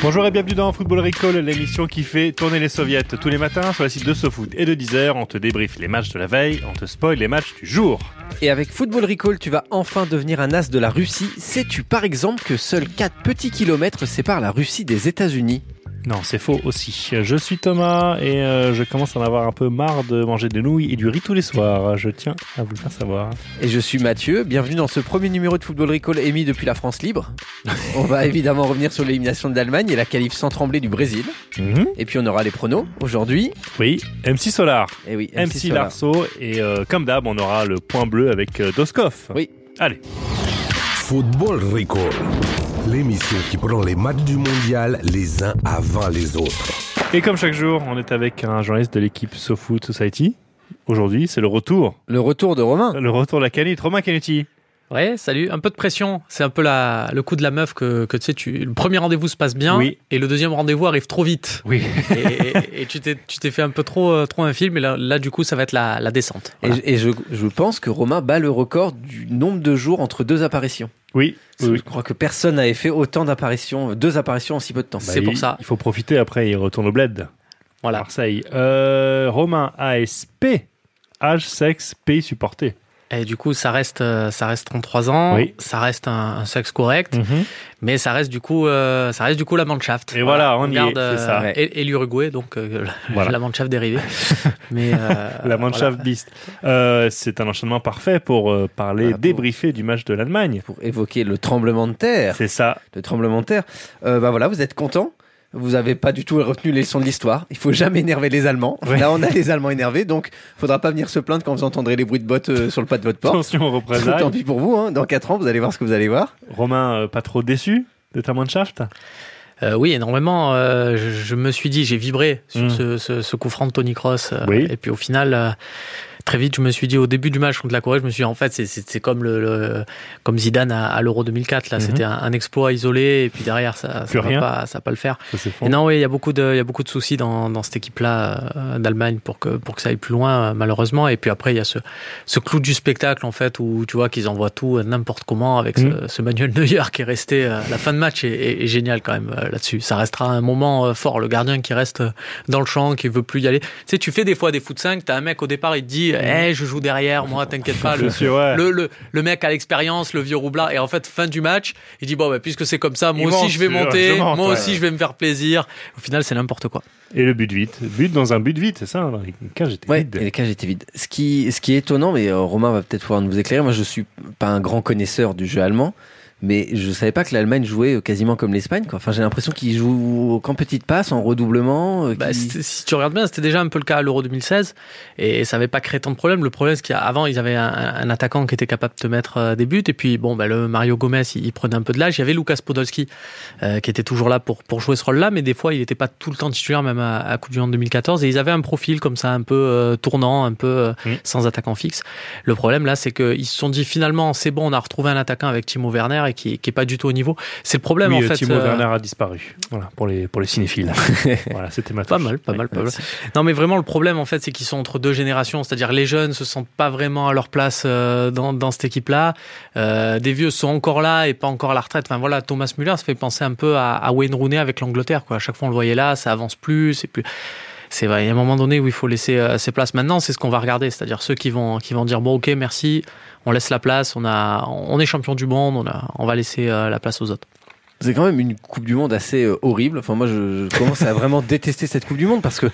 Bonjour et bienvenue dans Football Recall, l'émission qui fait tourner les soviets tous les matins sur la site de SoFoot et de Deezer. On te débriefe les matchs de la veille, on te spoil les matchs du jour. Et avec Football Recall, tu vas enfin devenir un as de la Russie. Sais-tu par exemple que seuls 4 petits kilomètres séparent la Russie des États-Unis? Non, c'est faux aussi. Je suis Thomas et euh, je commence à en avoir un peu marre de manger des nouilles et du riz tous les soirs. Je tiens à vous le faire savoir. Et je suis Mathieu. Bienvenue dans ce premier numéro de Football Recall émis depuis la France libre. on va évidemment revenir sur l'élimination de l'Allemagne et la qualif sans trembler du Brésil. Mhm. Et puis on aura les pronos aujourd'hui. Oui, MC Solar. Et oui, MC, Larceau. Et euh, comme d'hab, on aura le point bleu avec euh, Doskov. Oui. Allez. Football Recall l'émission qui prend les matchs du mondial les uns avant les autres. Et comme chaque jour, on est avec un journaliste de l'équipe SoFoot Society. Aujourd'hui, c'est le retour. Le retour de Romain. Le retour de la canette. Romain Canuti. Ouais, salut. Un peu de pression. C'est un peu la, le coup de la meuf que, que tu sais, tu, le premier rendez-vous se passe bien oui. et le deuxième rendez-vous arrive trop vite. Oui. et, et, tu t'es, tu t'es fait un peu trop, euh, trop un film et là, là, du coup, ça va être la, la descente. Voilà. Et, et je, je, pense que Romain bat le record du nombre de jours entre deux apparitions. Oui. oui. Je crois que personne n'avait fait autant d'apparitions, deux apparitions en si peu de temps. Bah, c'est pour ça. Il faut profiter après, il retourne au bled. Voilà. Marseille. Euh, Romain ASP. Âge, sexe, pays supporté. Et du coup, ça reste, ça reste 33 ans, oui. ça reste un, un sexe correct, mm -hmm. mais ça reste du coup, euh, ça reste du coup la Mannschaft. Et voilà, on, on y garde, est, c'est ça. Euh, et, et l'Uruguay, donc euh, voilà. la Mannschaft dérivée. mais la Mannschaft voilà. Beast. c'est un enchaînement parfait pour parler, pour... débriefer du match de l'Allemagne. Pour évoquer le tremblement de terre. C'est ça. Le tremblement de terre. bah voilà, vous êtes content vous avez pas du tout retenu les leçons de l'histoire. Il faut jamais énerver les Allemands. Là, on a les Allemands énervés, donc faudra pas venir se plaindre quand vous entendrez les bruits de bottes euh, sur le pas de votre porte. Attention aux représailles. Tant pis pour vous. Hein. Dans 4 ans, vous allez voir ce que vous allez voir. Romain, euh, pas trop déçu de ta Mannschaft? Euh, oui, énormément. Euh, je, je, me suis dit, j'ai vibré sur Mm. ce, ce, ce, coup franc de Tony Cross. euh, Oui. Et puis au final, euh, très vite, je me suis dit, au début du match contre la Corée, je me suis dit, en fait, c'est comme, le, le, comme Zidane à, à l'Euro 2004. Là, Mhm. c'était un, un, exploit isolé, et puis derrière, ça ça va pas, ça va pas le faire. Ça, Et non, oui, il y a beaucoup de, il y a beaucoup de soucis dans, dans cette équipe-là euh, d'Allemagne pour que, pour que ça aille plus loin, euh, malheureusement. Et puis après, il y a ce, ce clou du spectacle, en fait, où tu vois qu'ils envoient tout euh, n'importe comment avec Mhm. ce, ce Manuel Neuer qui est resté. euh, la fin de match est, est, est génial quand même euh, là-dessus. Ça restera un moment euh, fort. Le gardien qui reste dans le champ, qui veut plus y aller. Tu sais, tu fais des fois des foot 5, t'as un mec au départ, il te dit, hey, je joue derrière, moi, t'inquiète pas. Le, ouais. le, le, le, mec a l'expérience, le vieux roublard. Et en fait, fin du match, il dit, bon, bah, puisque c'est comme ça, moi Il aussi, monte, je vais monter. je monte, moi ouais. aussi, je vais me faire plaisir. Au final, c'est n'importe quoi. Et le but vite. But dans un but vite, c'est ça Dans les cages étaient Ouais, vides. et les cages étaient vides. Ce qui, ce qui est étonnant, mais euh, Romain va peut-être pouvoir nous éclairer. Moi, je suis pas un grand connaisseur du jeu allemand, mais je savais pas que l'Allemagne jouait quasiment comme l'Espagne. quoi. Enfin, j'ai l'impression qu'ils jouent qu'en petites passes, en redoublement. euh, Bah, si tu regardes bien, c'était déjà un peu le cas à l'Euro 2016 et ça avait pas créé tant de problèmes. Le problème, c'est qu'avant, ils avaient un, un attaquant qui était capable de te mettre euh, des buts et puis bon, bah, le Mario Gomez, il, il prenait un peu de l'âge. Il y avait Lucas Podolski euh, qui était toujours là pour pour jouer ce rôle-là, mais des fois, il était pas tout le temps titulaire, même à, à Coupe du Monde 2014. Et ils avaient un profil comme ça, un peu euh, tournant, un peu euh, Mm. sans attaquant fixe. Le problème là, c'est qu'ils se sont dit finalement, c'est bon, on a retrouvé un attaquant avec Timo Werner et qui qui est pas du tout au niveau. C'est le problème oui, en fait. Timo euh, Werner a disparu. Voilà, pour les, pour les cinéphiles. voilà, c'était ma Pas mal, pas Ouais. mal, pas mal. Non, mais vraiment, le problème, en fait, c'est qu'ils sont entre deux générations. C'est-à-dire, les jeunes se sentent pas vraiment à leur place euh, dans, dans cette équipe-là. Euh, des vieux sont encore là et pas encore à la retraite. Enfin, voilà, Thomas Müller, ça fait penser un peu à, à Wayne Rooney avec l'Angleterre, quoi. À chaque fois, on le voyait là, ça avance plus, c'est plus. C'est vrai, il y a un moment donné où il faut laisser euh, ses places. Maintenant, c'est ce qu'on va regarder. C'est-à-dire ceux qui vont, qui vont dire, bon, ok, merci, on laisse la place, on a, on est champion du monde, on a, on va laisser euh, la place aux autres. C'est quand même une Coupe du Monde assez euh, horrible. Enfin, moi, je, je commence à vraiment détester cette Coupe du Monde parce que,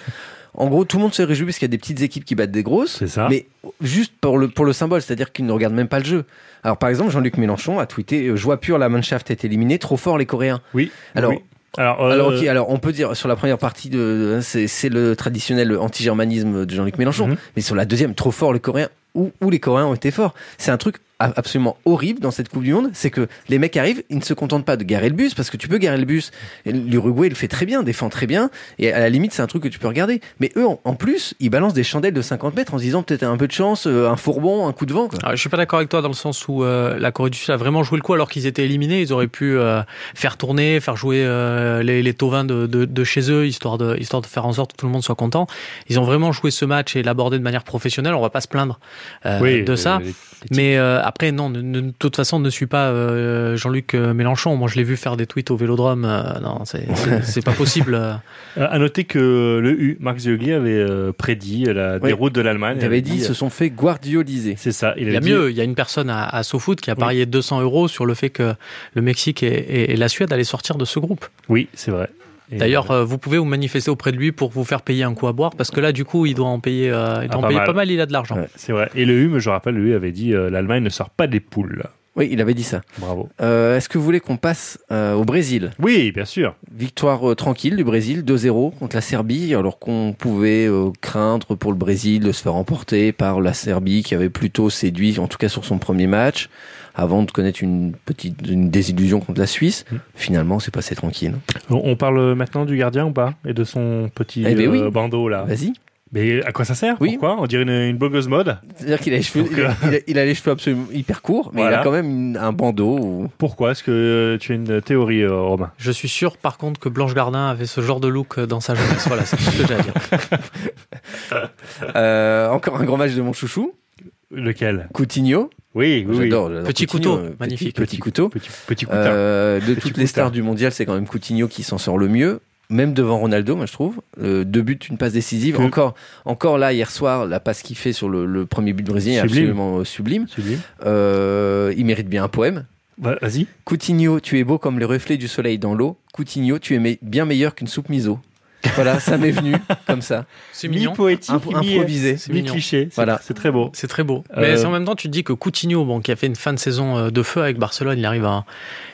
en gros, tout le monde se réjouit parce qu'il y a des petites équipes qui battent des grosses. C'est ça. Mais juste pour le, pour le symbole, c'est-à-dire qu'ils ne regardent même pas le jeu. Alors, par exemple, Jean-Luc Mélenchon a tweeté Joie pure, la Mannschaft est éliminée, trop fort les Coréens. Oui. Alors, oui. Alors, euh, Alors, on peut dire sur la première partie de, c'est, c'est le traditionnel anti-germanisme de Jean-Luc Mélenchon, Mhm. mais sur la deuxième, trop fort les Coréens, où, où les Coréens ont été forts. C'est un truc absolument horrible dans cette Coupe du Monde, c'est que les mecs arrivent, ils ne se contentent pas de garer le bus, parce que tu peux garer le bus. L'Uruguay le fait très bien, défend très bien, et à la limite, c'est un truc que tu peux regarder. Mais eux, en, plus, ils balancent des chandelles de 50 mètres en se disant peut-être un peu de chance, euh, un fourbon, un coup de vent. Quoi. Alors, je suis pas d'accord avec toi dans le sens où euh, la Corée du Sud a vraiment joué le coup alors qu'ils étaient éliminés. Ils auraient pu euh, faire tourner, faire jouer euh, les, les tauvins de, de, de chez eux, histoire de, histoire de faire en sorte que tout le monde soit content. Ils ont vraiment joué ce match et l'aborder de manière professionnelle. On va pas se plaindre euh, de euh, ça. les- les- Mais euh, après, non, ne- ne- de toute façon, ne suis pas euh, Jean-Luc euh, Mélenchon. Moi, je l'ai vu faire des tweets au Vélodrome. Euh, non, c'est- c'est c'est pas possible. à noter que le U, Marc Ziogli avait euh, prédit la Oui. déroute de l'Allemagne. Il avait dit, ils se sont fait guardioliser. C'est ça. Il, Il y a dit- mieux. Il y a une personne à, à SoFoot qui a Oui. parié 200 euros sur le fait que le Mexique et, et- et la Suède allaient sortir de ce groupe. Oui, c'est vrai. D'ailleurs, euh, vous pouvez vous manifester auprès de lui pour vous faire payer un coup à boire, parce que là, du coup, il doit en payer, euh, il doit Ah, en pas payer mal. pas mal. Il a de l'argent. Ouais. c'est vrai. Et le U, je rappelle, le U avait dit euh, l'Allemagne ne sort pas des poules. Oui, il avait dit ça. Bravo. Euh, Est-ce que vous voulez qu'on passe euh, au Brésil? Oui, bien sûr. Victoire euh, tranquille du Brésil, 2-0 contre la Serbie, alors qu'on pouvait euh, craindre pour le Brésil de se faire emporter par la Serbie qui avait plutôt séduit, en tout cas sur son premier match, avant de connaître une petite une désillusion contre la Suisse. Mm. Finalement, c'est passé tranquille. On, parle maintenant du gardien ou pas? Et de son petit Eh ben oui. euh, bandeau là. Vas-y. Mais à quoi ça sert? Oui. Pourquoi? On dirait une, une blogueuse mode. C'est-à-dire qu'il a les cheveux, il, euh, a, il a- il a les cheveux absolument hyper courts, mais il a quand même une- un bandeau. Pourquoi? Est-ce que euh, tu as une théorie, euh, Romain? Je suis sûr, par contre, que Blanche Gardin avait ce genre de look dans sa jeunesse. voilà, c'est tout ce que j'ai à dire. Euh, encore un grand match de mon chouchou, Lequel? Coutinho. Oui, oui, oui. J'adore. Petit Coutinho, couteau, euh, magnifique. Petit, petit couteau. Petit, petit couteau. Euh, de Petit toutes les stars du mondial, c'est quand même Coutinho qui s'en sort le mieux. Même devant Ronaldo, moi je trouve. Euh, deux buts, une passe décisive. Que- Encore, encore là hier soir, la passe qu'il fait sur le, le premier but brésilien est absolument euh, sublime. Sublime. Euh, il mérite bien un poème. Bah, Vas-y. Coutinho, tu es beau comme le reflet du soleil dans l'eau. Coutinho, tu es me- bien meilleur qu'une soupe miso. Voilà, ça m'est venu comme ça. C'est mignon. poétique, Imp- improvisé. C'est mi mignon. cliché. Voilà. C'est très beau. C'est très beau. Euh, Mais en même temps, tu te dis que Coutinho, bon, qui a fait une fin de saison euh, de feu avec Barcelone, il arrive, à,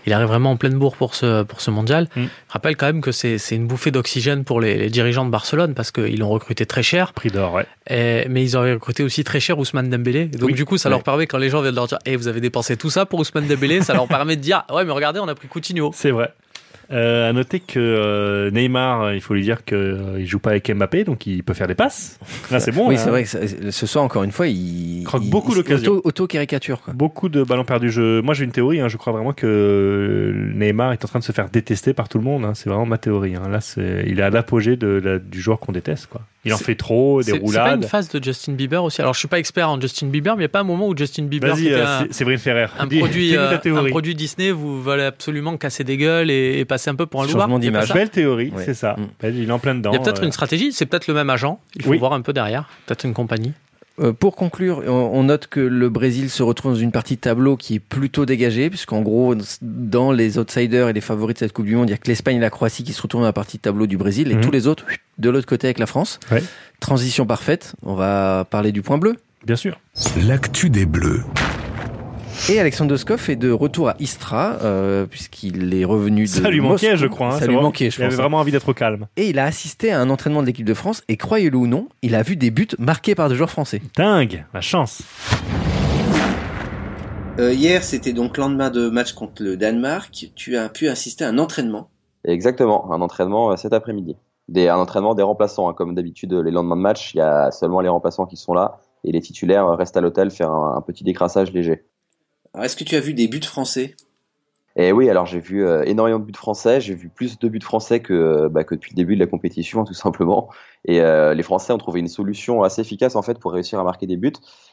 il arrive vraiment en pleine bourre pour ce, pour ce mondial. Mm. Je rappelle quand même que c'est c'est une bouffée d'oxygène pour les, les dirigeants de Barcelone parce qu'ils l'ont recruté très cher. Prix d'or, ouais. Et- mais ils auraient recruté aussi très cher Ousmane Dembélé. Donc Oui. du coup, ça Ouais. leur permet quand les gens viennent leur dire, eh, vous avez dépensé tout ça pour Ousmane Dembélé, ça leur permet de dire, ouais, mais regardez, on a pris Coutinho. C'est vrai. Euh, à noter que euh, Neymar, euh, il faut lui dire qu'il joue pas avec Mbappé, donc il peut faire des passes. Là, c'est bon. oui, c'est hein. vrai que ce soir, encore une fois, il Croque il- beaucoup l'occasion. auto- Auto-caricature. Beaucoup de ballons perdus. Je, moi, j'ai une théorie. hein, je crois vraiment que Neymar est en train de se faire détester par tout le monde. hein, c'est vraiment ma théorie. hein. Là, c'est, il est à l'apogée de du joueur qu'on déteste. Quoi. Il en fait trop, des C'est c'est pas roulades. une phase de Justin Bieber aussi. Alors je suis pas expert en Justin Bieber, mais il n'y a pas un moment où Justin Bieber Vas-y, euh, Séverine Ferrer. un Dis- produit, dis-nous euh, un produit Disney, vous voulez absolument casser des gueules et, et passer un peu pour un Changement loupard. c'est pas d'image. Belle théorie, Ouais. c'est ça. Mm. Il est en plein dedans. Il y a peut-être euh, une stratégie, c'est peut-être le même agent. Il faut Oui. voir un peu derrière. Peut-être une compagnie. Euh, pour conclure, on, note que le Brésil se retrouve dans une partie de tableau qui est plutôt dégagée, puisqu'en gros, dans les outsiders et les favoris de cette Coupe du Monde, il y a que l'Espagne et la Croatie qui se retrouvent dans la partie de tableau du Brésil, et Mhm. tous les autres de l'autre côté avec la France. Ouais. Transition parfaite. On va parler du point bleu. Bien sûr. L'actu des Bleus. Et Alexandre Doskov est de retour à Istra, euh, puisqu'il est revenu de Ça lui manquait, Moscou. je crois. hein, Ça lui manquait, je Il avait pense. hein. vraiment envie d'être au calme. Et il a assisté à un entraînement de l'équipe de France, et croyez-le ou non, il a vu des buts marqués par des joueurs français. Dingue, la chance. Euh, hier, c'était donc lendemain de match contre le Danemark. Tu as pu assister à un entraînement. Exactement, un entraînement euh, cet après-midi. Des, un entraînement des remplaçants, hein. comme d'habitude les lendemains de match, il y a seulement les remplaçants qui sont là et les titulaires restent à l'hôtel faire un, un petit décrassage léger. Alors, est-ce que tu as vu des buts français? Et oui, alors j'ai vu euh, énormément de buts français, j'ai vu plus de buts français que, euh, bah, que depuis le début de la compétition, tout simplement. Et euh, les Français ont trouvé une solution assez efficace en fait pour réussir à marquer des buts,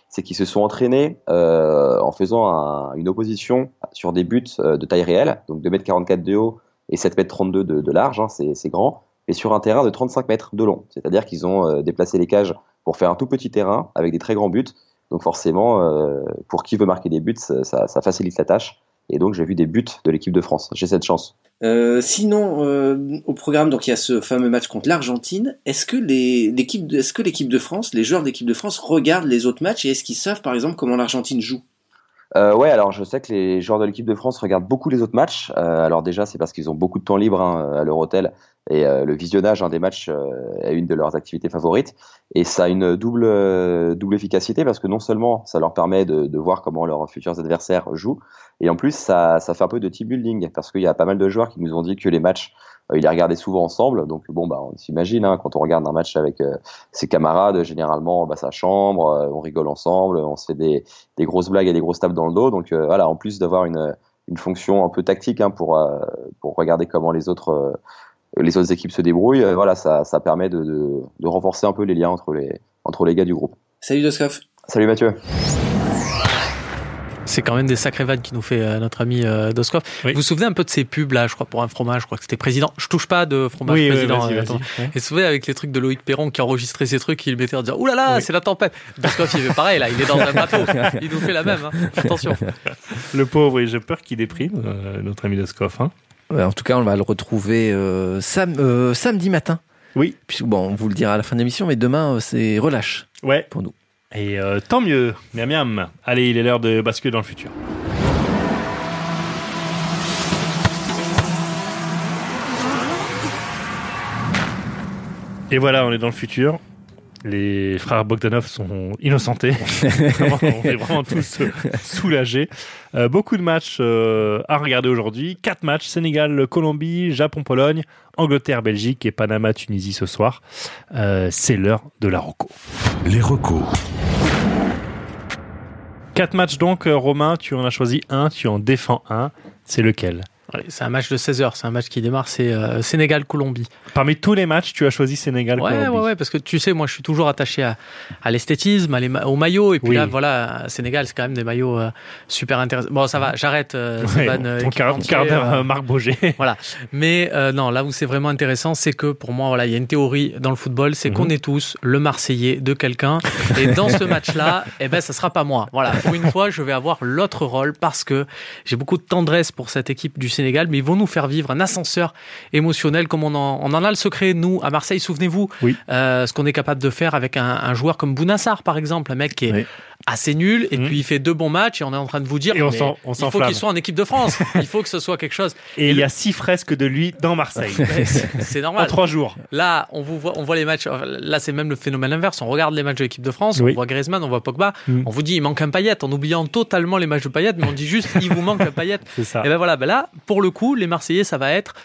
c'est qu'ils se sont entraînés en faisant un- une opposition sur des buts de taille réelle, donc 2m44 de haut et 7m32 de, de large, hein, c'est grand, et sur un terrain de 35 mètres de long. C'est-à-dire qu'ils ont déplacé les cages pour faire un tout petit terrain avec des très grands buts. Donc forcément, euh, pour qui veut marquer des buts, ça, ça- ça facilite la tâche. Et donc j'ai vu des buts de l'équipe de France. J'ai cette chance. Euh, Sinon, euh, au programme, donc il y a ce fameux match contre l'Argentine. Est-ce que l'équipe, de- est-ce que l'équipe de France, les joueurs d'équipe de France regardent les autres matchs et est-ce qu'ils savent, par exemple, comment l'Argentine joue? Euh, ouais, alors je sais que les joueurs de l'équipe de France regardent beaucoup les autres matchs. Euh, alors déjà, c'est parce qu'ils ont beaucoup de temps libre hein, à leur hôtel et euh, le visionnage hein, des matchs euh, est une de leurs activités favorites. Et ça a une double euh, double efficacité parce que non seulement ça leur permet de, de, voir comment leurs futurs adversaires jouent, et en plus ça, ça fait un peu de team building parce qu'il y a pas mal de joueurs qui nous ont dit que les matchs ils les regardaient souvent ensemble. Donc bon, bah, on s'imagine hein, quand on regarde un match avec euh, ses camarades, généralement, bah, sa chambre, euh, on rigole ensemble, on se fait des, des, grosses blagues et des grosses tapes dans le dos. Donc euh, voilà, en plus d'avoir une, une fonction un peu tactique hein, pour pour regarder comment les autres les autres équipes se débrouillent, voilà, ça, ça permet de, de, de, renforcer un peu les liens entre les entre les gars du groupe. Salut Doskov. Salut Mathieu. C'est quand même des sacrés vannes qui nous fait euh, notre ami euh, Doskov. Oui. Vous vous souvenez un peu de ces pubs là, je crois pour un fromage, je crois que c'était président. Je touche pas de fromage oui, président. Oui, vas -y, vas -y, ouais. Et vous souvenez avec les trucs de Loïc Perron qui enregistrait ces trucs, il mettait en disant "Ouh là là, c'est la tempête." Doskov il fait pareil là, il est dans un bateau, il nous fait la même. Hein. Attention. Le pauvre, oui, j'ai peur qu'il déprime euh, notre ami Doskov. Hein. En tout cas, on va le retrouver euh, sam euh, samedi matin. Oui. Puis, bon, on vous le dira à la fin de l'émission, mais demain, c'est relâche. Ouais. Pour nous. Et euh, tant mieux, miam miam. Allez, il est l'heure de basculer dans le futur. Et voilà, on est dans le futur. Les frères Bogdanov sont innocentés. vraiment, on est vraiment tous soulagés. Euh, beaucoup de matchs euh, à regarder aujourd'hui. Quatre matchs Sénégal, Colombie, Japon, Pologne, Angleterre, Belgique et Panama, Tunisie ce soir. Euh, C'est l'heure de la Rocco. Les Rocco. Quatre matchs donc, Romain. Tu en as choisi un, tu en défends un. C'est lequel? C'est un match de 16h, c'est un match qui démarre, c'est euh, Sénégal-Colombie. Parmi tous les matchs, tu as choisi Sénégal-Colombie ouais, ouais, ouais, parce que tu sais, moi je suis toujours attaché à, à l'esthétisme, au maillot, et puis oui. là, voilà, Sénégal, c'est quand même des maillots euh, super intéressants. Bon, ça va, j'arrête. Euh, ouais, bon, ton quart, d'heure, Marc Boger. voilà. Mais euh, non, là où c'est vraiment intéressant, c'est que pour moi, voilà, il y a une théorie dans le football, c'est mm -hmm. qu'on est tous le Marseillais de quelqu'un, et dans ce match-là, eh ben, ça sera pas moi. Voilà, pour une fois, je vais avoir l'autre rôle parce que j'ai beaucoup de tendresse pour cette équipe du Sénégal, mais ils vont nous faire vivre un ascenseur émotionnel comme on en, on en a le secret, nous, à Marseille, souvenez-vous, oui. euh, ce qu'on est capable de faire avec un, un, joueur comme Bounassar, par exemple, un mec qui est oui. Assez nul, et mmh. puis il fait deux bons matchs, et on est en train de vous dire, et on il faut qu'il soit en équipe de France, il faut que ce soit quelque chose. Et, et il y a six fresques de lui dans Marseille. c'est normal. En trois jours. Là, on, vous voit, on voit les matchs, là c'est même le phénomène inverse, on regarde les matchs de l'équipe de France, oui. on voit Griezmann, on voit Pogba, mmh. on vous dit il manque un paillette, en oubliant totalement les matchs de paillette, mais on dit juste il vous manque un paillette. C'est ça. Et ben voilà, ben là, pour le coup, les Marseillais, ça va être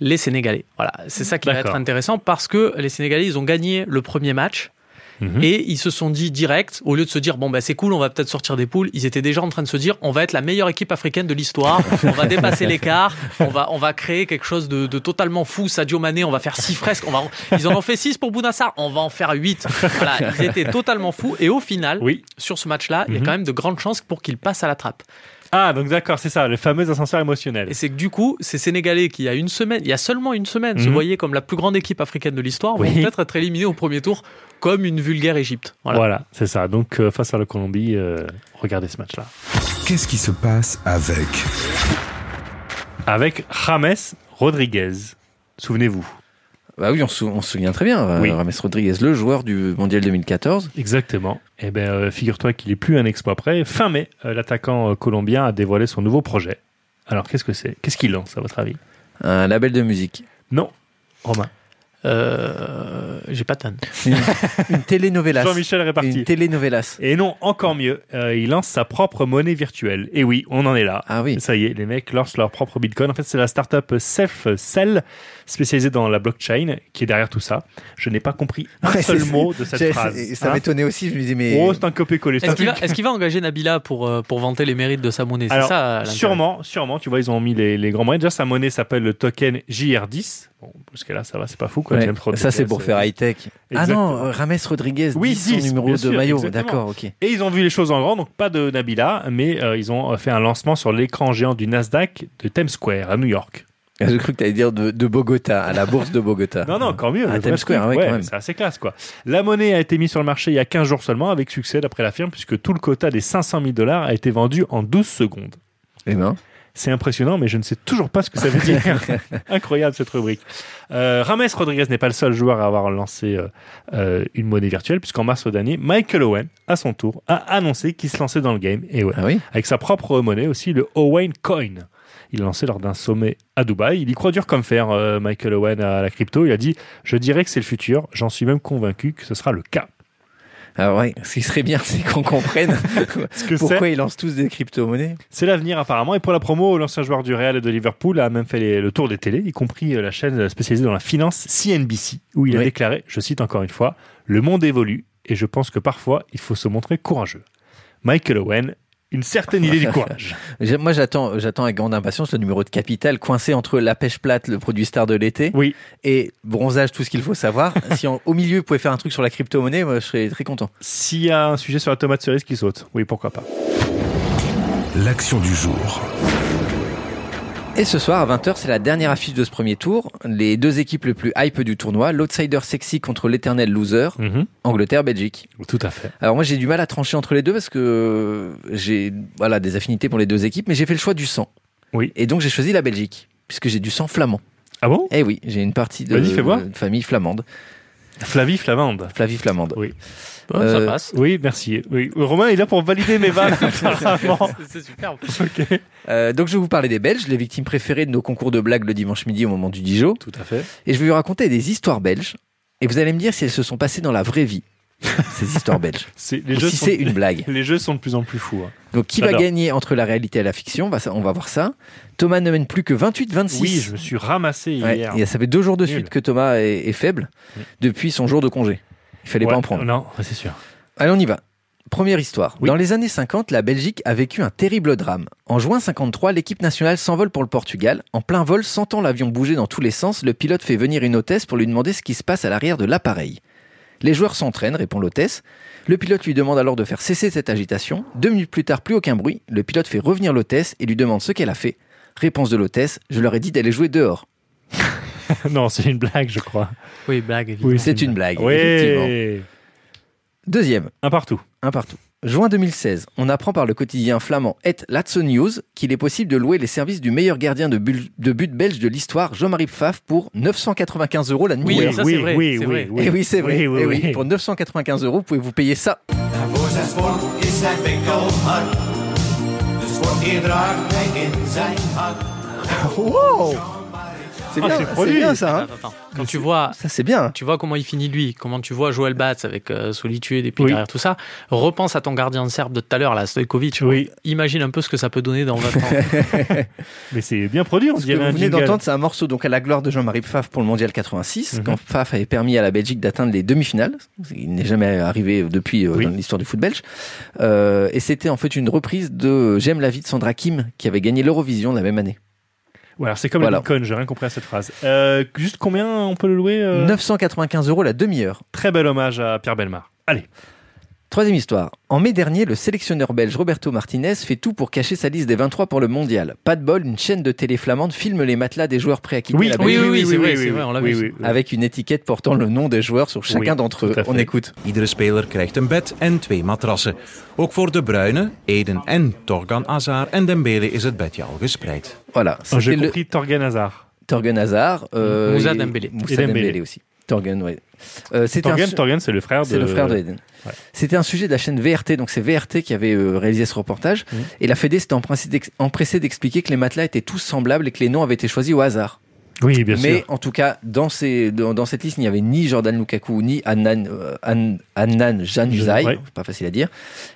les Sénégalais. Voilà, c'est ça qui va être intéressant parce que les Sénégalais, ils ont gagné le premier match. Mmh. Et ils se sont dit direct, au lieu de se dire bon bah c'est cool, on va peut-être sortir des poules, ils étaient déjà en train de se dire on va être la meilleure équipe africaine de l'histoire, on va dépasser l'écart, on va on va créer quelque chose de, de, totalement fou. Sadio Mané, on va faire six fresques, on va ils en ont fait six pour Bounassar, on va en faire huit. Voilà, ils étaient totalement fous et au final, oui. sur ce match-là, mmh. il y a quand même de grandes chances pour qu'ils passent à la trappe. Ah, donc d'accord, c'est ça, le fameux ascenseur émotionnel. Et c'est que du coup, ces Sénégalais qui, il y a une semaine, il y a seulement une semaine, mmh. se voyaient comme la plus grande équipe africaine de l'histoire, oui. vont peut-être être éliminés au premier tour comme une vulgaire Égypte. Voilà, voilà c'est ça. Donc euh, face à la Colombie, euh, regardez ce match-là. Qu'est-ce qui se passe avec Avec James Rodriguez. Souvenez-vous. Bah oui, on se, souvient très bien. Oui. Rames Rodriguez, le joueur du Mondial 2014. Exactement. Eh bien, euh, figure-toi qu'il est plus un exploit près. Fin mai, euh, l'attaquant euh, colombien a dévoilé son nouveau projet. Alors, qu'est-ce que c'est? Qu'est-ce qu'il lance, à votre avis? Un label de musique. Non. Romain. Euh, j'ai pas tanne. Une, une télénovelas. Jean-Michel réparti. Une télénovelas. Et non, encore mieux, euh, il lance sa propre monnaie virtuelle. Et oui, on en est là. Ah oui. Ça y est, les mecs lancent leur propre bitcoin. En fait, c'est la startup SafeCell, spécialisée dans la blockchain, qui est derrière tout ça. Je n'ai pas compris un ouais, seul mot de cette phrase. Ça hein m'étonnait aussi. Je me disais, mais. Oh, c'est un copier-coller. Est-ce qu'il va, est qu va, engager Nabila pour, euh, pour vanter les mérites de sa monnaie? Alors, ça, sûrement, sûrement. Tu vois, ils ont mis les, les grands moyens. Déjà, sa monnaie s'appelle le token JR10. Bon, parce que là, ça va, c'est pas fou, quoi. Ouais. Ça, c'est pour faire high-tech. Ah non, Rames Rodriguez, oui, 10, 10 son numéro de maillot. D'accord, ok. Et ils ont vu les choses en grand, donc pas de Nabila, mais euh, ils ont fait un lancement sur l'écran géant du Nasdaq de Times Square à New York. J'ai cru que tu allais dire de, de, Bogota, à la bourse de Bogota. non, non, encore mieux. À Times Square, ouais, ouais c'est assez classe, quoi. La monnaie a été mise sur le marché il y a 15 jours seulement, avec succès d'après la firme, puisque tout le quota des 500 000 dollars a été vendu en 12 secondes. Eh ben. C'est impressionnant, mais je ne sais toujours pas ce que ça veut dire. Incroyable cette rubrique. Euh, Rames Rodriguez n'est pas le seul joueur à avoir lancé euh, euh, une monnaie virtuelle, puisqu'en mars dernier, Michael Owen, à son tour, a annoncé qu'il se lançait dans le game. Et ouais, Ah oui avec sa propre monnaie aussi, le Owen Coin. Il l'a lancé lors d'un sommet à Dubaï. Il y croit dur comme fer, euh, Michael Owen, à la crypto. Il a dit Je dirais que c'est le futur. J'en suis même convaincu que ce sera le cas. Alors ouais, ce qui serait bien, c'est qu'on comprenne que pourquoi ils lancent tous des crypto-monnaies. c'est l'avenir apparemment. Et pour la promo, l'ancien joueur du Real et de Liverpool a même fait les- le tour des télés, y compris euh, la chaîne spécialisée dans la finance CNBC, où il a déclaré, je cite encore une fois, Le monde évolue et je pense que parfois il faut se montrer courageux. Michael Owen, une certaine idée du courage. Moi, j'attends, j'attends avec grande impatience le numéro de Capital coincé entre la pêche plate, le produit star de l'été, Oui, et bronzage, tout ce qu'il faut savoir. si en- au milieu, vous pouvez faire un truc sur la crypto-monnaie, moi, je serais très content. s'il y a un sujet sur la tomate cerise qui saute, oui, pourquoi pas. L'action du jour. Et ce soir, à 20h, c'est la dernière affiche de ce premier tour. Les deux équipes les plus hype du tournoi, l'outsider sexy contre l'éternel loser, Mhm. Angleterre-Belgique. Tout à fait. Alors moi, j'ai du mal à trancher entre les deux parce que euh, j'ai voilà des affinités pour les deux équipes, mais j'ai fait le choix du sang. Oui. Et donc j'ai choisi la Belgique puisque j'ai du sang flamand. Ah bon? Eh oui, j'ai une partie de, de famille flamande, Flavie Flamande. Flavie flamande. Oui. Bon, Euh, Ça passe. Oui, merci. Oui. Romain est là pour valider mes vannes. C'est super. Ok. Euh, donc je vais vous parler des Belges, les victimes préférées de nos concours de blagues le dimanche midi au moment du Dijon. Tout à fait. Et je vais vous raconter des histoires belges. Et vous allez me dire si elles se sont passées dans la vraie vie, ces histoires belges. Les, Ou jeux si c'est une blague. les jeux sont de plus en plus fous. hein. Donc qui va gagner entre la réalité et la fiction? On va voir ça. Thomas ne mène plus que 28-26. Oui, je me suis ramassé Ouais, hier. et ça fait deux jours de Nul. suite que Thomas est, est faible Oui. depuis son jour de congé. Il fallait Ouais, pas en prendre. Non, ouais, c'est sûr. Allez, on y va. Première histoire. Oui. Dans les années 50, la Belgique a vécu un terrible drame. En juin 53, l'équipe nationale s'envole pour le Portugal. En plein vol, sentant l'avion bouger dans tous les sens, le pilote fait venir une hôtesse pour lui demander ce qui se passe à l'arrière de l'appareil. Les joueurs s'entraînent, répond l'hôtesse. Le pilote lui demande alors de faire cesser cette agitation. Deux minutes plus tard, plus aucun bruit. Le pilote fait revenir l'hôtesse et lui demande ce qu'elle a fait. Réponse de l'hôtesse, je leur ai dit d'aller jouer dehors. non, c'est une blague, je crois. Oui, blague, évidemment. c'est une blague, Oui. effectivement. Deuxième, Un partout. Un partout. Juin 2016, on apprend par le quotidien flamand Et Latso News qu'il est possible de louer les services du meilleur gardien de, but belge de l'histoire, Jean-Marie Pfaff, pour 995 euros la nuit. Oui, oui, ça, oui, vrai, oui, oui, vrai. oui. Eh oui, c'est vrai. Oui, oui, Eh oui. oui. Pour 995 euros, payer ça draagt hij in zijn hart. Wow C'est Ah, bien, c'est bien ça. hein Attends, attends. Quand tu vois, ça c'est bien. tu vois comment il finit lui, comment tu vois Joël Batz avec euh, Solitude et puis Oui. derrière tout ça, repense à ton gardien de serbe de tout à l'heure, là, Stojkovic. Oui. Imagine un peu ce que ça peut donner dans 20 ans. Mais c'est bien produit, on Ce que vous venez d'entendre, c'est un morceau donc à la gloire de Jean-Marie Pfaff pour le Mondial 86, Mhm. quand Pfaff avait permis à la Belgique d'atteindre les demi-finales. Il n'est jamais arrivé depuis euh, Oui. dans l'histoire du foot belge. Euh, et c'était en fait une reprise de J'aime la vie de Sandra Kim, qui avait gagné l'Eurovision la même année. Alors c'est comme Voilà. la Bitcoin, j'ai rien compris à cette phrase. Euh, juste combien on peut le louer euh? 995 euros la demi-heure. Très bel hommage à Pierre Belmar. Allez. Troisième histoire. En mai dernier, le sélectionneur belge Roberto Martinez fait tout pour cacher sa liste des 23 pour le mondial. Pas de bol, une chaîne de télé flamande filme les matelas des joueurs prêts à quitter la oui, Belgique oui, c'est vrai, c'est vrai, on l'a vu, avec une étiquette portant le nom des joueurs sur chacun Oui, d'entre eux. On écoute. Iedere speler krijgt een bed en twee matrassen. Ook voor de Bruyne, Eden en Torgan Azar en Dembele is het bedje al gespreid. Voilà. Oh, J'ai le compris Torgan Hazard. Torgen Hazard. Euh, Moussa Dembélé. Moussa. Dembélé aussi. Torgen, ouais. Euh, su- Torgan, c'est le frère de. C'est le frère de Eden. Ouais. C'était un sujet de la chaîne VRT, donc c'est VRT qui avait euh, réalisé ce reportage. Mhm. Et la Fédé s'était empressée d'ex- empressée d'expliquer que les matelas étaient tous semblables et que les noms avaient été choisis au hasard. Oui, bien Mais sûr. en tout cas, dans, ces, dans, dans cette liste, il n'y avait ni Jordan Lukaku, ni Annan, euh, An- Annan Januzaj, Ouais. pas facile à dire.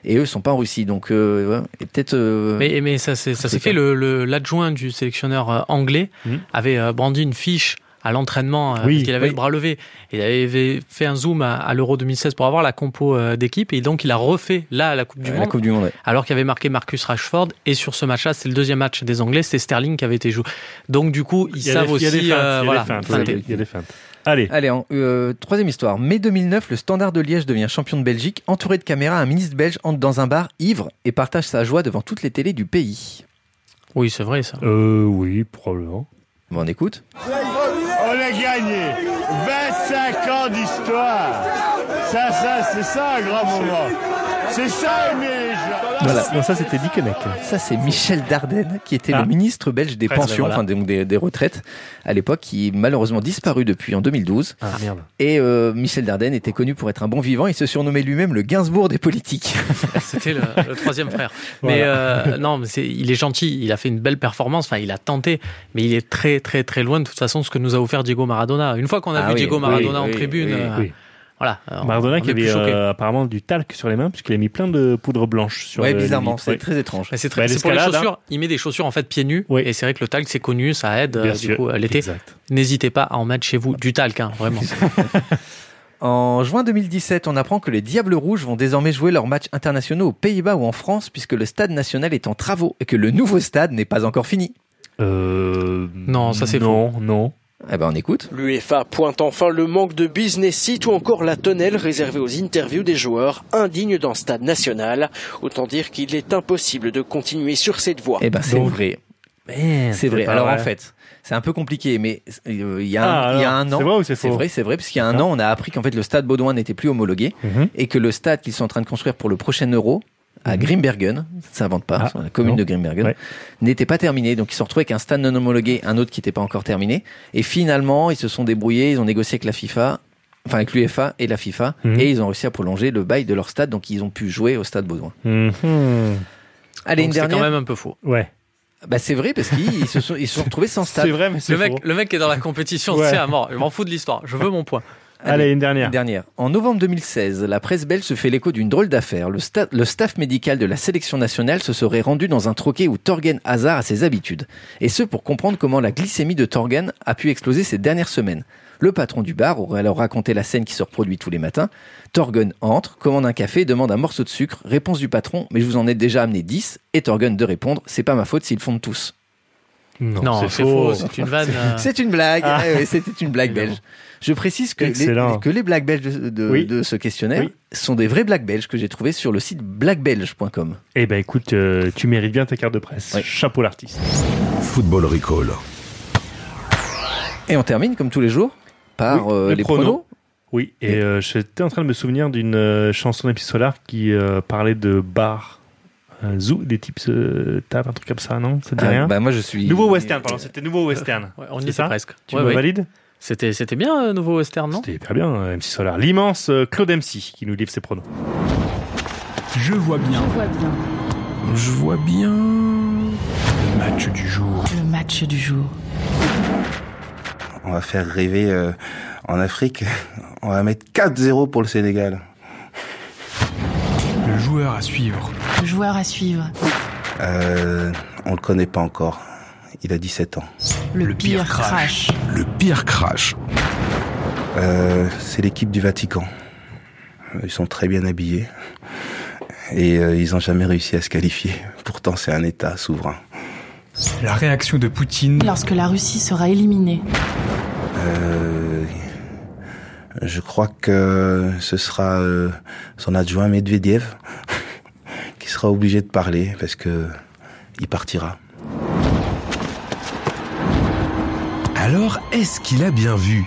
Et eux sont pas en Russie, donc euh, ouais. et peut-être. euh, mais, mais ça, s'est- fait, le- le- l'adjoint du sélectionneur anglais Mhm. avait brandi une fiche à l'entraînement euh, Oui, parce qu'il avait oui. le bras levé. Il avait fait un zoom à, à l'Euro 2016 pour avoir la compo euh, d'équipe et donc il a refait là à la Coupe du euh, la Monde Coupe du Monde. ouais. alors qu'il avait marqué Marcus Rashford et sur ce match-là c'est le deuxième match des Anglais c'était Sterling qui avait été joué. Donc du coup ils Il savent des- il y a des aussi feintes, euh, il y a voilà des feintes, feinter. oui, il y a des feintes. Allez. Allez, en- euh, troisième histoire. Mai 2009, le Standard de Liège devient champion de Belgique. Entouré de caméras, un ministre belge entre dans un bar ivre et partage sa joie devant toutes les télés du pays. Oui c'est vrai ça. Euh, oui, probablement. Bon, on écoute. Gagné 25 ans d'histoire. Ça, ça, c'est ça un grand moment. C'est ça aimer les gens. Voilà. Non, ça c'était Dickeneck. Ça, c'est Michel Dardenne, qui était Ah. le ministre belge des Presque, pensions, voilà. enfin des, des retraites, à l'époque, qui est malheureusement disparu depuis en 2012. Ah merde. Et euh, Michel Dardenne était connu pour être un bon vivant. Il se surnommait lui-même le Gainsbourg des politiques. C'était le, le troisième frère. Mais euh, non, mais c'est, il est gentil. Il a fait une belle performance. Enfin, il a tenté, mais il est très, très, très loin de toute façon ce que nous a offert Diego Maradona. Une fois qu'on a Ah vu oui, Diego oui, Maradona en oui, tribune, oui, euh, oui. Voilà. Maradona on qui avait euh, apparemment du talc sur les mains puisqu'il a mis plein de poudre blanche sur ouais, bizarrement, c'est Ouais. très étrange. Mais c'est très, Bah, c'est pour les chaussures. Il met des chaussures en fait pieds nus. Oui. Et c'est vrai que le talc c'est connu, ça aide. Bien euh, sûr. du coup, à l'été, Exact. n'hésitez pas à en mettre chez vous du talc, hein, vraiment. En juin 2017, on apprend que les Diables Rouges vont désormais jouer leurs matchs internationaux aux Pays-Bas ou en France puisque le stade national est en travaux et que le nouveau stade n'est pas encore fini. Euh, Non, ça, c'est Non, non. Eh ben on écoute. L'UEFA pointe enfin le manque de business seat ou encore la tonnelle réservée aux interviews des joueurs indignes d'un stade national. Autant dire qu'il est impossible de continuer sur cette voie. Eh ben c'est Donc, vrai. C'est vrai. Alors vrai. en fait, c'est un peu compliqué, mais euh, il y, a un- Ah, il y a alors, un an, c'est vrai ou c'est vrai, c'est vrai, parce qu'il y a un an, on a appris qu'en fait le stade Baudouin n'était plus homologué Mhm. et que le stade qu'ils sont en train de construire pour le prochain Euro à Grimbergen, ça s'invente pas, Ah, sur la commune non. de Grimbergen, Ouais. n'était pas terminé. Donc ils se sont retrouvés avec un stade non homologué, un autre qui n'était pas encore terminé. Et finalement, ils se sont débrouillés, ils ont négocié avec la FIFA, enfin avec l'UEFA et la FIFA, Mhm. et ils ont réussi à prolonger le bail de leur stade, donc ils ont pu jouer au stade Baudouin. Mhm. Allez, Donc, une c'est dernière. quand même un peu faux. Ouais. Bah c'est vrai parce qu'ils se sont, ils se sont retrouvés sans stade. C'est vrai, mais c'est Le mec, faux. le mec qui est dans la compétition, Ouais. c'est à mort. Je m'en fous de l'histoire. Je veux mon point. Allez, une dernière. Une dernière. En novembre 2016, la presse belge se fait l'écho d'une drôle d'affaire. Le, sta- le staff médical de la sélection nationale se serait rendu dans un troquet où Torgen Hazard a ses habitudes. Et ce pour comprendre comment la glycémie de Torgen a pu exploser ces dernières semaines. Le patron du bar aurait alors raconté la scène qui se reproduit tous les matins. Torgen entre, commande un café, demande un morceau de sucre. Réponse du patron, mais je vous en ai déjà amené 10. Et Torgen de répondre, c'est pas ma faute s'ils fondent tous. Non, c'est faux. C'est une vanne. euh, C'est une blague. Ah. Ouais, ouais, C'était une blague belge. Je précise que les, que les blagues belges de, de- Oui. de ce questionnaire Oui. sont des vraies blagues belges que j'ai trouvées sur le site blackbelge.com. Eh ben écoute, euh, tu mérites bien ta carte de presse. Ouais. Chapeau l'artiste. Football Recall. Et on termine, comme tous les jours, par Oui, euh, les les pronos. pronos. Oui, et euh, j'étais en train de me souvenir d'une euh, chanson d'Epi Solar qui euh, parlait de bar, euh, zoo, des types euh, tables, un truc comme ça, non? Ça te dit Ah, rien? bah, moi, je suis. Nouveau western, pardon, c'était nouveau western. ouais, on y ça? presque. Tu Ouais, me ouais. valides? C'était, c'était bien, euh, nouveau western, non? C'était hyper bien, euh, MC Solar. L'immense euh, Claude MC qui nous livre ses pronos. Je vois bien On voit bien Je vois bien. le match du jour. le match du jour. On va faire rêver euh, en Afrique. On va mettre 4-0 pour le Sénégal. Le joueur à suivre. Le joueur à suivre. Euh, on le connaît pas encore. Il a 17 ans. Le, Le pire pire, crash. crash. Le pire crash. Euh, c'est l'équipe du Vatican. Euh, Ils sont très bien habillés. Et euh, ils ont jamais réussi à se qualifier. Pourtant, c'est un État souverain. La réaction de Poutine. Lorsque la Russie sera éliminée. Euh, je crois que ce sera euh, son adjoint Medvedev qui sera obligé de parler parce que il partira. Alors, est-ce qu'il a bien vu?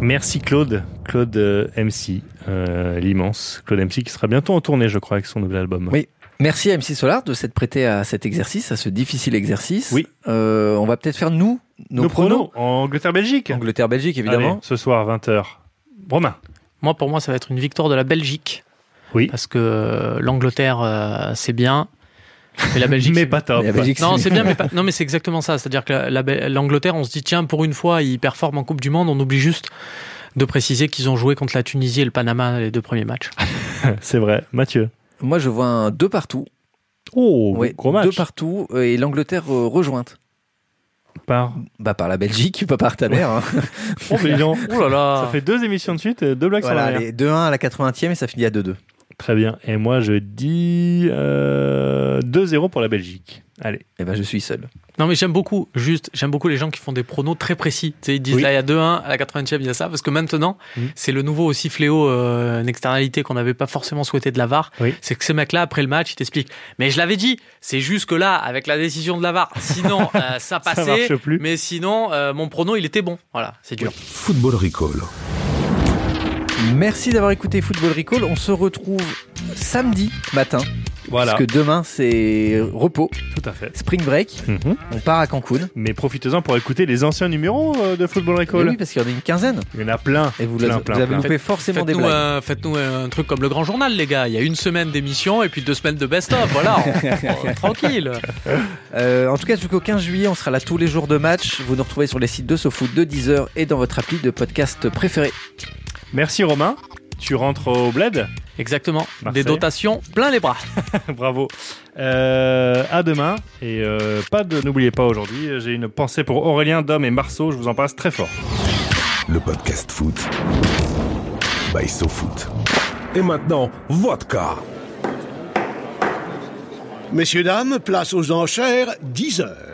Merci Claude, Claude euh, MC, euh, l'immense Claude MC qui sera bientôt en tournée, je crois, avec son nouvel album. Oui. Merci à MC Solar de s'être prêté à cet exercice, à ce difficile exercice. Oui. Euh, on va peut-être faire, nous, nos, Nos pronos. Angleterre-Belgique. Angleterre-Belgique, évidemment. Allez, ce soir, 20h. Romain. Moi, pour moi, ça va être une victoire de la Belgique. Oui. Parce que l'Angleterre, euh, c'est bien. Mais la Belgique. Mais pas top. Belgique, Non, c'est bien, mais pas... non, mais c'est exactement ça. C'est-à-dire que la- la Bel- l'Angleterre, on se dit tiens, pour une fois, ils performent en Coupe du Monde. On oublie juste de préciser qu'ils ont joué contre la Tunisie et le Panama les deux premiers matchs. C'est vrai. Mathieu. Moi, je vois un deux partout. Oh, Ouais, gros match. Deux partout euh, et l'Angleterre euh, rejointe. Par... Bah, par la Belgique, pas par ta mère. hein. Oh, mais donc. Oh là là Ça fait deux émissions de suite, et deux blagues voilà, sur la mer. allez, 2-1 à la 80e et ça finit à 2-2. Très bien. Et moi, je dis euh, 2-0 pour la Belgique. Allez. Et ben, je suis seul. Non, mais j'aime beaucoup, juste, j'aime beaucoup les gens qui font des pronos très précis. Tu sais, ils disent Oui. là, il y a 2-1, à la 80e, il y a ça. Parce que maintenant, Mhm. c'est le nouveau aussi fléau, euh, une externalité qu'on n'avait pas forcément souhaité de la VAR. Oui. C'est que ces mecs-là, après le match, ils t'expliquent. Mais je l'avais dit, c'est juste que là, avec la décision de la VAR, sinon, euh, ça passait. marche plus. Mais sinon, euh, mon prono, il était bon. Voilà, c'est dur. Football Recall. Merci d'avoir écouté Football Recall. On se retrouve samedi matin. Voilà. Parce que demain, c'est repos. Tout à fait. Spring break. Mhm. On part à Cancun. Mais profitez-en pour écouter les anciens numéros euh, de Football Recall. oui, parce qu'il y en a une quinzaine. Il y en a plein. Et vous, plein, vous avez plein. loupé forcément des blagues. un, faites-nous un truc comme le grand journal, les gars. Il y a une semaine d'émission et puis deux semaines de best-of. Voilà, on- on- tranquille. Euh, en tout cas, jusqu'au 15 juillet, on sera là tous les jours de match. Vous nous retrouvez sur les sites de SoFoot de 10h et dans votre appli de podcast préféré. Merci Romain. Tu rentres au bled Exactement. Marseille. Des dotations plein les bras. Bravo. Euh, à demain. Et euh, pas de, n'oubliez pas aujourd'hui, j'ai une pensée pour Aurélien, Dom et Marceau. Je vous en passe très fort. Le podcast foot. By SoFoot. Et maintenant, vodka. Messieurs, dames, place aux enchères, 10 heures.